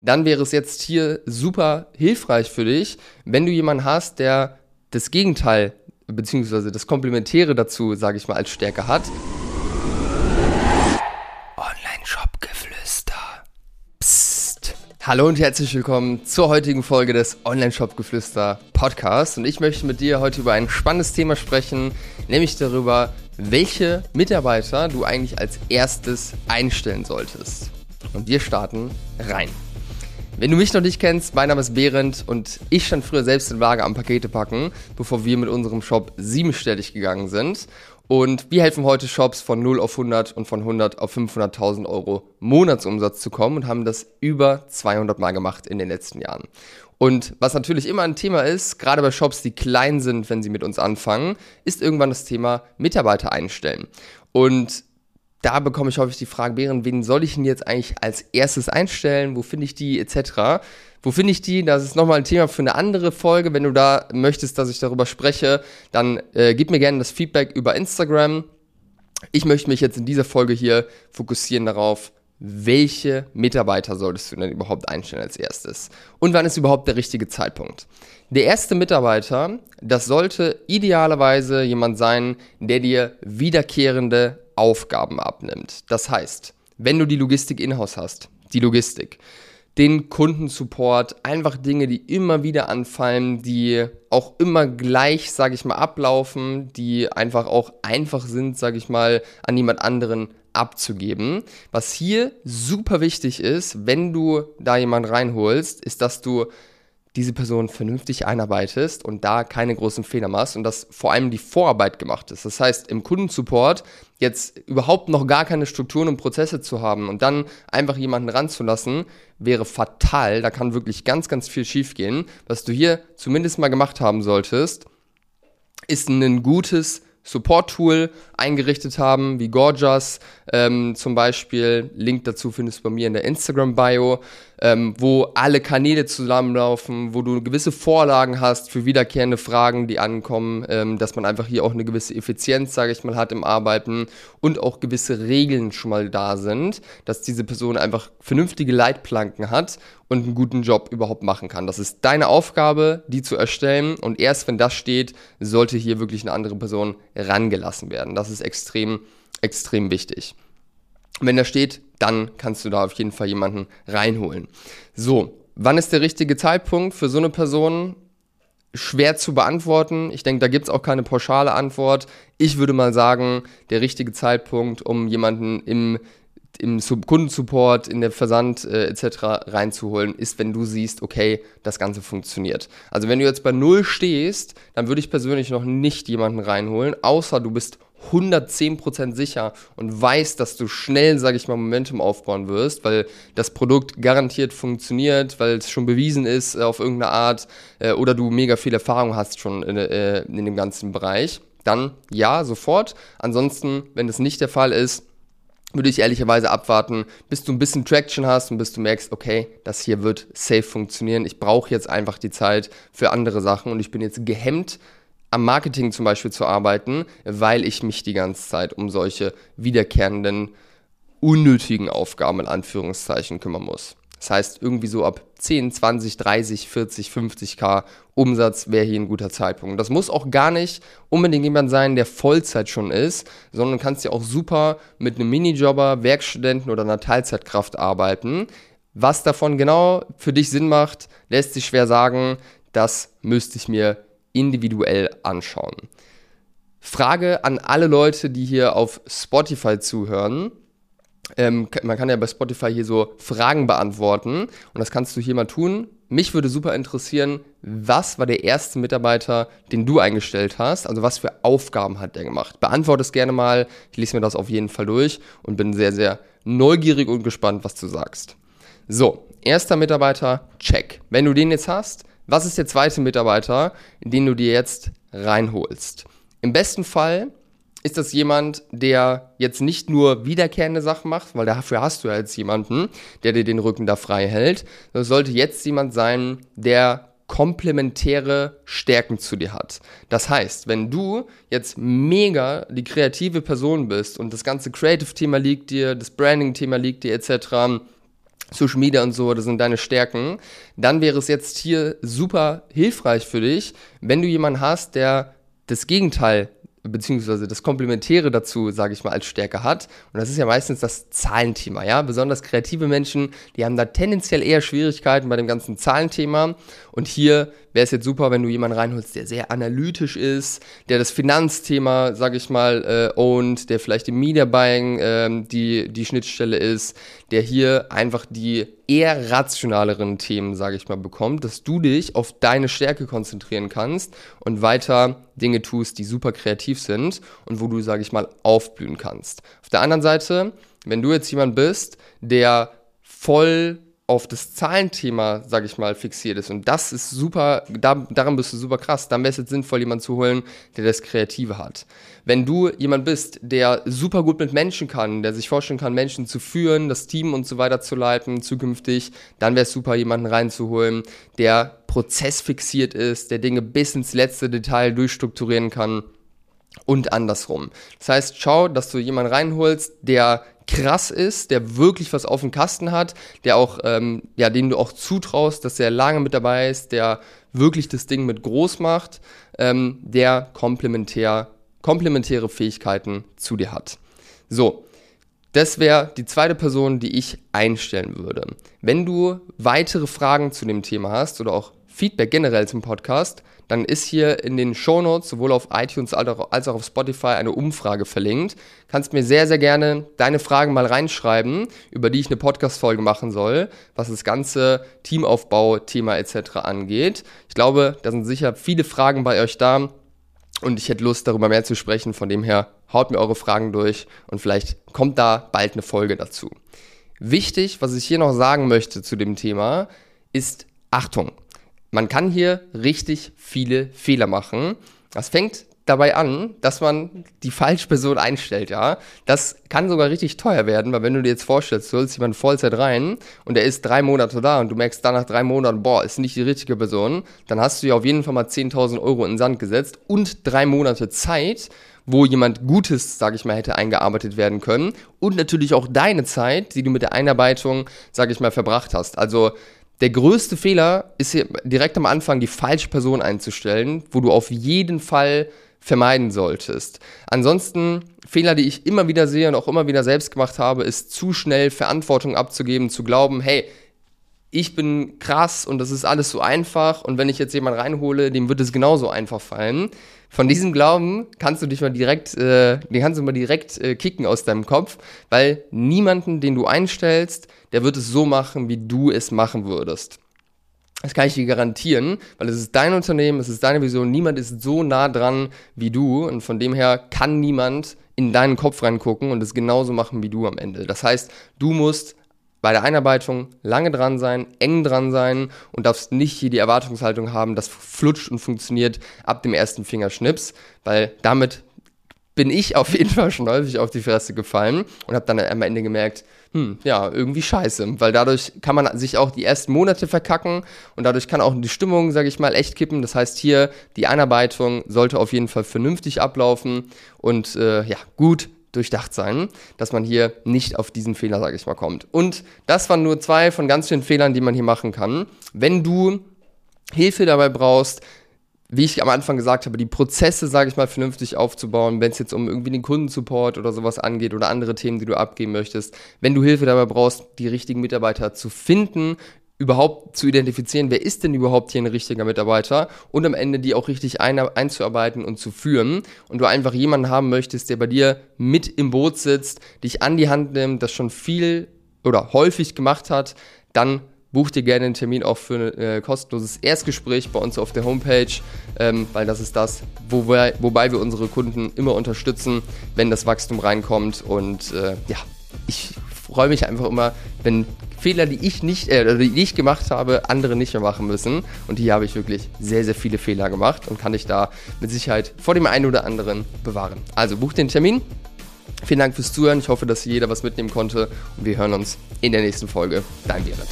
dann wäre es jetzt hier super hilfreich für dich, wenn du jemanden hast, der das Gegenteil beziehungsweise das Komplementäre dazu, sage ich mal, als Stärke hat. Online-Shop-Geflüster. Psst. Hallo und herzlich willkommen zur heutigen Folge des Online-Shop-Geflüster Podcasts. Und ich möchte mit dir heute über ein spannendes Thema sprechen, nämlich darüber, welche Mitarbeiter du eigentlich als erstes einstellen solltest. Und wir starten rein. Wenn du mich noch nicht kennst, mein Name ist Behrendt und ich stand früher selbst in Waage am Pakete packen, bevor wir mit unserem Shop siebenstellig gegangen sind. Und wir helfen heute Shops von 0 auf 100 und von 100 auf 500.000 Euro Monatsumsatz zu kommen und haben das über 200 Mal gemacht in den letzten Jahren. Und was natürlich immer ein Thema ist, gerade bei Shops, die klein sind, wenn sie mit uns anfangen, ist irgendwann das Thema Mitarbeiter einstellen. Und da bekomme ich häufig die Frage, Bären, wen soll ich denn jetzt eigentlich als erstes einstellen? Wo finde ich die etc.? Wo finde ich die? Das ist nochmal ein Thema für eine andere Folge. Wenn du da möchtest, dass ich darüber spreche, dann äh, gib mir gerne das Feedback über Instagram. Ich möchte mich jetzt in dieser Folge hier fokussieren darauf, welche Mitarbeiter solltest du denn überhaupt einstellen als erstes? Und wann ist überhaupt der richtige Zeitpunkt? Der erste Mitarbeiter, das sollte idealerweise jemand sein, der dir wiederkehrende Aufgaben abnimmt. Das heißt, wenn du die Logistik in-house hast, die Logistik, den Kundensupport, einfach Dinge, die immer wieder anfallen, die auch immer gleich, sage ich mal, ablaufen, die einfach auch einfach sind, sage ich mal, an jemand anderen abzugeben. Was hier super wichtig ist, wenn du da jemand reinholst, ist, dass du diese Person vernünftig einarbeitest und da keine großen Fehler machst und dass vor allem die Vorarbeit gemacht ist. Das heißt, im Kundensupport jetzt überhaupt noch gar keine Strukturen und Prozesse zu haben und dann einfach jemanden ranzulassen, wäre fatal. Da kann wirklich ganz, ganz viel schiefgehen. Was du hier zumindest mal gemacht haben solltest, ist ein gutes Support-Tool eingerichtet haben, wie Gorgias ähm, zum Beispiel. Link dazu findest du bei mir in der Instagram-Bio, ähm, wo alle Kanäle zusammenlaufen, wo du gewisse Vorlagen hast für wiederkehrende Fragen, die ankommen, ähm, dass man einfach hier auch eine gewisse Effizienz, sage ich mal, hat im Arbeiten und auch gewisse Regeln schon mal da sind, dass diese Person einfach vernünftige Leitplanken hat und einen guten Job überhaupt machen kann. Das ist deine Aufgabe, die zu erstellen und erst wenn das steht, sollte hier wirklich eine andere Person rangelassen werden. Das ist extrem, extrem wichtig. Wenn da steht, dann kannst du da auf jeden Fall jemanden reinholen. So, wann ist der richtige Zeitpunkt für so eine Person? Schwer zu beantworten. Ich denke, da gibt es auch keine pauschale Antwort. Ich würde mal sagen, der richtige Zeitpunkt, um jemanden im im Kundensupport, in der Versand äh, etc. reinzuholen, ist, wenn du siehst, okay, das Ganze funktioniert. Also wenn du jetzt bei Null stehst, dann würde ich persönlich noch nicht jemanden reinholen, außer du bist 110% sicher und weißt, dass du schnell, sage ich mal, Momentum aufbauen wirst, weil das Produkt garantiert funktioniert, weil es schon bewiesen ist äh, auf irgendeine Art äh, oder du mega viel Erfahrung hast schon in, äh, in dem ganzen Bereich, dann ja, sofort. Ansonsten, wenn das nicht der Fall ist, würde ich ehrlicherweise abwarten, bis du ein bisschen Traction hast und bis du merkst, okay, das hier wird safe funktionieren. Ich brauche jetzt einfach die Zeit für andere Sachen und ich bin jetzt gehemmt, am Marketing zum Beispiel zu arbeiten, weil ich mich die ganze Zeit um solche wiederkehrenden, unnötigen Aufgaben in Anführungszeichen kümmern muss. Das heißt, irgendwie so ab 10, 20, 30, 40, 50k Umsatz wäre hier ein guter Zeitpunkt. Das muss auch gar nicht unbedingt jemand sein, der Vollzeit schon ist, sondern kannst ja auch super mit einem Minijobber, Werkstudenten oder einer Teilzeitkraft arbeiten. Was davon genau für dich Sinn macht, lässt sich schwer sagen. Das müsste ich mir individuell anschauen. Frage an alle Leute, die hier auf Spotify zuhören. Ähm, man kann ja bei Spotify hier so Fragen beantworten und das kannst du hier mal tun. Mich würde super interessieren, was war der erste Mitarbeiter, den du eingestellt hast? Also was für Aufgaben hat der gemacht? Beantworte es gerne mal. Ich lese mir das auf jeden Fall durch und bin sehr, sehr neugierig und gespannt, was du sagst. So, erster Mitarbeiter, check. Wenn du den jetzt hast, was ist der zweite Mitarbeiter, den du dir jetzt reinholst? Im besten Fall ist das jemand, der jetzt nicht nur wiederkehrende Sachen macht, weil dafür hast du ja jetzt jemanden, der dir den Rücken da frei hält. Das sollte jetzt jemand sein, der komplementäre Stärken zu dir hat. Das heißt, wenn du jetzt mega die kreative Person bist und das ganze Creative-Thema liegt dir, das Branding-Thema liegt dir etc., Social Media und so, das sind deine Stärken, dann wäre es jetzt hier super hilfreich für dich, wenn du jemanden hast, der das Gegenteil beziehungsweise das Komplementäre dazu, sage ich mal, als Stärke hat. Und das ist ja meistens das Zahlenthema, ja. Besonders kreative Menschen, die haben da tendenziell eher Schwierigkeiten bei dem ganzen Zahlenthema. Und hier wäre es jetzt super, wenn du jemanden reinholst, der sehr analytisch ist, der das Finanzthema, sage ich mal, äh, ownt, der vielleicht im Media Buying äh, die, die Schnittstelle ist, der hier einfach die eher rationaleren Themen, sage ich mal, bekommt, dass du dich auf deine Stärke konzentrieren kannst und weiter Dinge tust, die super kreativ sind und wo du, sage ich mal, aufblühen kannst. Auf der anderen Seite, wenn du jetzt jemand bist, der voll auf das Zahlenthema, sage ich mal, fixiert ist. Und das ist super, da, daran bist du super krass. Dann wäre es jetzt sinnvoll, jemanden zu holen, der das Kreative hat. Wenn du jemand bist, der super gut mit Menschen kann, der sich vorstellen kann, Menschen zu führen, das Team und so weiter zu leiten, zukünftig, dann wäre es super, jemanden reinzuholen, der prozessfixiert ist, der Dinge bis ins letzte Detail durchstrukturieren kann und andersrum. Das heißt, schau, dass du jemanden reinholst, der krass ist, der wirklich was auf dem Kasten hat, der auch, ähm, ja, den du auch zutraust, dass er lange mit dabei ist, der wirklich das Ding mit groß macht, ähm, der komplementär, komplementäre Fähigkeiten zu dir hat. So, das wäre die zweite Person, die ich einstellen würde. Wenn du weitere Fragen zu dem Thema hast oder auch Feedback generell zum Podcast, dann ist hier in den Shownotes sowohl auf iTunes als auch auf Spotify eine Umfrage verlinkt. Kannst mir sehr, sehr gerne deine Fragen mal reinschreiben, über die ich eine Podcast-Folge machen soll, was das ganze Teamaufbau-Thema etc. angeht. Ich glaube, da sind sicher viele Fragen bei euch da und ich hätte Lust, darüber mehr zu sprechen. Von dem her, haut mir eure Fragen durch und vielleicht kommt da bald eine Folge dazu. Wichtig, was ich hier noch sagen möchte zu dem Thema, ist Achtung man kann hier richtig viele Fehler machen. Das fängt dabei an, dass man die falsche Person einstellt, ja. Das kann sogar richtig teuer werden, weil wenn du dir jetzt vorstellst, du holst jemanden Vollzeit rein und der ist drei Monate da und du merkst dann nach drei Monaten, boah, ist nicht die richtige Person, dann hast du ja auf jeden Fall mal 10.000 Euro in den Sand gesetzt und drei Monate Zeit, wo jemand Gutes, sage ich mal, hätte eingearbeitet werden können und natürlich auch deine Zeit, die du mit der Einarbeitung, sage ich mal, verbracht hast. Also der größte Fehler ist hier direkt am Anfang die falsche Person einzustellen, wo du auf jeden Fall vermeiden solltest. Ansonsten Fehler, die ich immer wieder sehe und auch immer wieder selbst gemacht habe, ist zu schnell Verantwortung abzugeben, zu glauben, hey, ich bin krass und das ist alles so einfach und wenn ich jetzt jemanden reinhole, dem wird es genauso einfach fallen. Von diesem Glauben kannst du dich mal direkt, äh, den kannst du mal direkt äh, kicken aus deinem Kopf, weil niemanden, den du einstellst, der wird es so machen, wie du es machen würdest. Das kann ich dir garantieren, weil es ist dein Unternehmen, es ist deine Vision, niemand ist so nah dran wie du und von dem her kann niemand in deinen Kopf reingucken und es genauso machen wie du am Ende. Das heißt, du musst bei der Einarbeitung lange dran sein, eng dran sein und darfst nicht hier die Erwartungshaltung haben, das flutscht und funktioniert ab dem ersten Fingerschnips, weil damit bin ich auf jeden Fall schon häufig auf die Fresse gefallen und habe dann am Ende gemerkt, hm, ja, irgendwie scheiße, weil dadurch kann man sich auch die ersten Monate verkacken und dadurch kann auch die Stimmung, sage ich mal, echt kippen. Das heißt hier, die Einarbeitung sollte auf jeden Fall vernünftig ablaufen und äh, ja, gut durchdacht sein, dass man hier nicht auf diesen Fehler, sage ich mal, kommt. Und das waren nur zwei von ganz vielen Fehlern, die man hier machen kann. Wenn du Hilfe dabei brauchst, wie ich am Anfang gesagt habe, die Prozesse, sage ich mal, vernünftig aufzubauen, wenn es jetzt um irgendwie den Kundensupport oder sowas angeht oder andere Themen, die du abgeben möchtest. Wenn du Hilfe dabei brauchst, die richtigen Mitarbeiter zu finden, überhaupt zu identifizieren, wer ist denn überhaupt hier ein richtiger Mitarbeiter und am Ende die auch richtig ein, einzuarbeiten und zu führen. Und du einfach jemanden haben möchtest, der bei dir mit im Boot sitzt, dich an die Hand nimmt, das schon viel oder häufig gemacht hat, dann buch dir gerne einen Termin auch für ein äh, kostenloses Erstgespräch bei uns auf der Homepage, ähm, weil das ist das, wo wir, wobei wir unsere Kunden immer unterstützen, wenn das Wachstum reinkommt. Und äh, ja, ich freue mich einfach immer, wenn Fehler, die ich nicht, äh, die ich gemacht habe, andere nicht mehr machen müssen. Und hier habe ich wirklich sehr, sehr viele Fehler gemacht und kann dich da mit Sicherheit vor dem einen oder anderen bewahren. Also buch den Termin. Vielen Dank fürs Zuhören. Ich hoffe, dass jeder was mitnehmen konnte und wir hören uns in der nächsten Folge. Dein Berit.